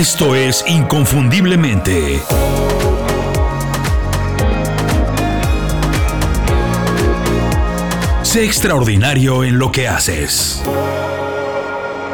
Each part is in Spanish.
Esto es Inconfundiblemente. Sé extraordinario en lo que haces.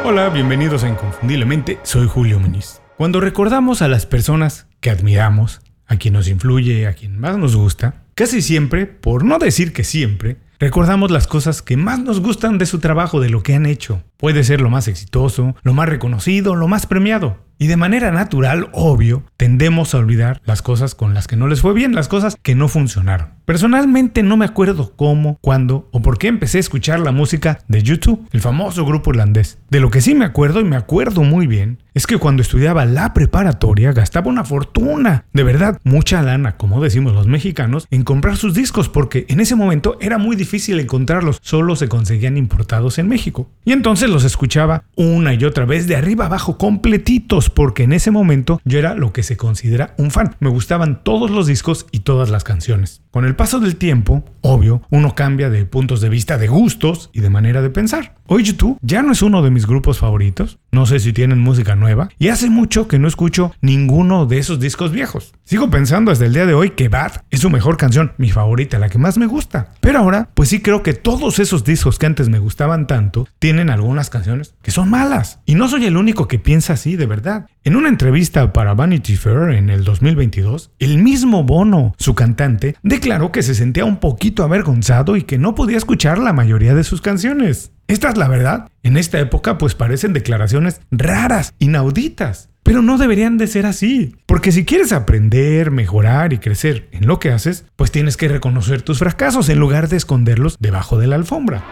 Hola, bienvenidos a Inconfundiblemente, soy Julio Muñiz. Cuando recordamos a las personas que admiramos, a quien nos influye, a quien más nos gusta, casi siempre, por no decir que siempre, recordamos las cosas que más nos gustan de su trabajo, de lo que han hecho. Puede ser lo más exitoso, lo más reconocido, lo más premiado. Y de manera natural, obvio, tendemos a olvidar las cosas con las que no les fue bien, las cosas que no funcionaron. Personalmente no me acuerdo cómo, cuándo o por qué empecé a escuchar la música de YouTube, el famoso grupo irlandés. De lo que sí me acuerdo y me acuerdo muy bien es que cuando estudiaba la preparatoria gastaba una fortuna, de verdad, mucha lana, como decimos los mexicanos, en comprar sus discos porque en ese momento era muy difícil encontrarlos, solo se conseguían importados en México. Y entonces los escuchaba una y otra vez de arriba abajo completitos porque en ese momento yo era lo que se considera un fan. Me gustaban todos los discos y todas las canciones. Con el paso del tiempo, obvio, uno cambia de puntos de vista, de gustos y de manera de pensar. Hoy YouTube ya no es uno de mis grupos favoritos, no sé si tienen música nueva, y hace mucho que no escucho ninguno de esos discos viejos. Sigo pensando hasta el día de hoy que Bad es su mejor canción, mi favorita, la que más me gusta. Pero ahora, pues sí creo que todos esos discos que antes me gustaban tanto, tienen algunas canciones que son malas. Y no soy el único que piensa así, de verdad. En una entrevista para Vanity Fair en el 2022, el mismo Bono, su cantante, declaró que se sentía un poquito avergonzado y que no podía escuchar la mayoría de sus canciones. Esta es la verdad. En esta época pues parecen declaraciones raras, inauditas. Pero no deberían de ser así. Porque si quieres aprender, mejorar y crecer en lo que haces, pues tienes que reconocer tus fracasos en lugar de esconderlos debajo de la alfombra.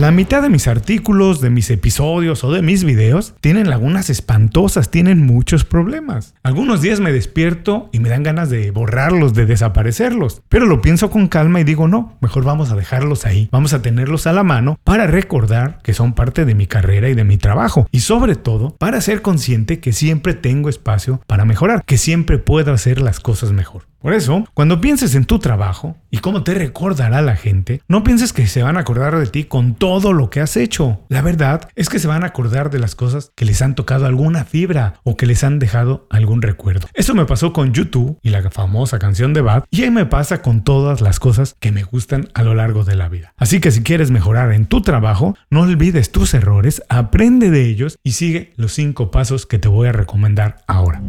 La mitad de mis artículos, de mis episodios o de mis videos tienen lagunas espantosas, tienen muchos problemas. Algunos días me despierto y me dan ganas de borrarlos, de desaparecerlos. Pero lo pienso con calma y digo, no, mejor vamos a dejarlos ahí. Vamos a tenerlos a la mano para recordar que son parte de mi carrera y de mi trabajo. Y sobre todo, para ser consciente que siempre tengo espacio para mejorar, que siempre puedo hacer las cosas mejor. Por eso, cuando pienses en tu trabajo y cómo te recordará la gente, no pienses que se van a acordar de ti con todo lo que has hecho. La verdad es que se van a acordar de las cosas que les han tocado alguna fibra o que les han dejado algún recuerdo. Eso me pasó con YouTube y la famosa canción de Bad y ahí me pasa con todas las cosas que me gustan a lo largo de la vida. Así que si quieres mejorar en tu trabajo, no olvides tus errores, aprende de ellos y sigue los cinco pasos que te voy a recomendar ahora.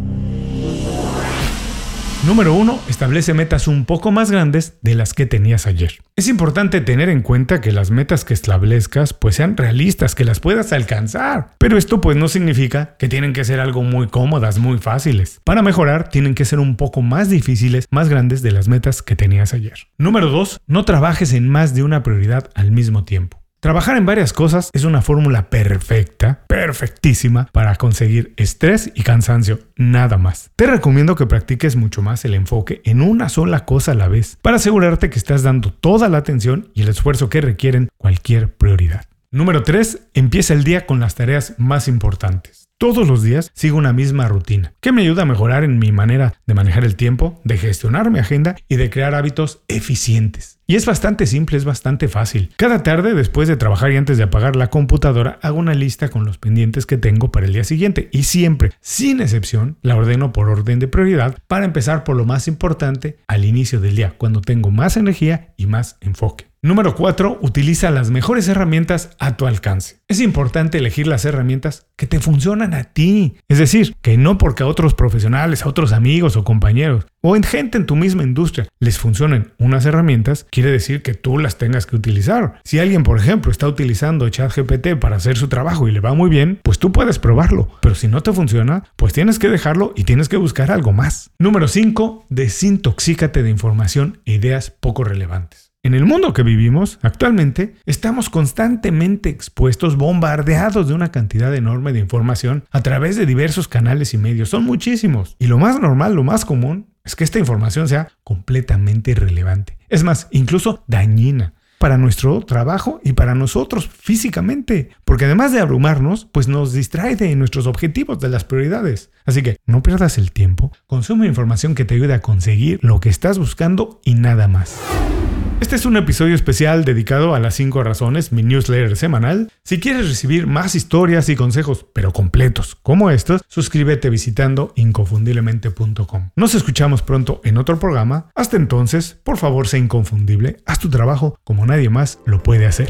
Número 1. Establece metas un poco más grandes de las que tenías ayer. Es importante tener en cuenta que las metas que establezcas pues sean realistas, que las puedas alcanzar. Pero esto pues no significa que tienen que ser algo muy cómodas, muy fáciles. Para mejorar tienen que ser un poco más difíciles, más grandes de las metas que tenías ayer. Número 2. No trabajes en más de una prioridad al mismo tiempo. Trabajar en varias cosas es una fórmula perfecta, perfectísima para conseguir estrés y cansancio, nada más. Te recomiendo que practiques mucho más el enfoque en una sola cosa a la vez, para asegurarte que estás dando toda la atención y el esfuerzo que requieren cualquier prioridad. Número 3. Empieza el día con las tareas más importantes. Todos los días sigo una misma rutina, que me ayuda a mejorar en mi manera de manejar el tiempo, de gestionar mi agenda y de crear hábitos eficientes. Y es bastante simple, es bastante fácil. Cada tarde, después de trabajar y antes de apagar la computadora, hago una lista con los pendientes que tengo para el día siguiente y siempre, sin excepción, la ordeno por orden de prioridad para empezar por lo más importante al inicio del día, cuando tengo más energía y más enfoque. Número 4. Utiliza las mejores herramientas a tu alcance. Es importante elegir las herramientas que te funcionan a ti. Es decir, que no porque a otros profesionales, a otros amigos o compañeros o en gente en tu misma industria les funcionen unas herramientas, quiere decir que tú las tengas que utilizar. Si alguien, por ejemplo, está utilizando ChatGPT para hacer su trabajo y le va muy bien, pues tú puedes probarlo. Pero si no te funciona, pues tienes que dejarlo y tienes que buscar algo más. Número 5. Desintoxícate de información e ideas poco relevantes. En el mundo que vivimos actualmente, estamos constantemente expuestos, bombardeados de una cantidad enorme de información a través de diversos canales y medios. Son muchísimos. Y lo más normal, lo más común, es que esta información sea completamente irrelevante. Es más, incluso dañina para nuestro trabajo y para nosotros físicamente, porque además de abrumarnos, pues nos distrae de nuestros objetivos, de las prioridades. Así que no pierdas el tiempo, consume información que te ayude a conseguir lo que estás buscando y nada más. Este es un episodio especial dedicado a las 5 razones, mi newsletter semanal. Si quieres recibir más historias y consejos, pero completos como estos, suscríbete visitando inconfundiblemente.com. Nos escuchamos pronto en otro programa. Hasta entonces, por favor, sé inconfundible. Haz tu trabajo como nadie más lo puede hacer.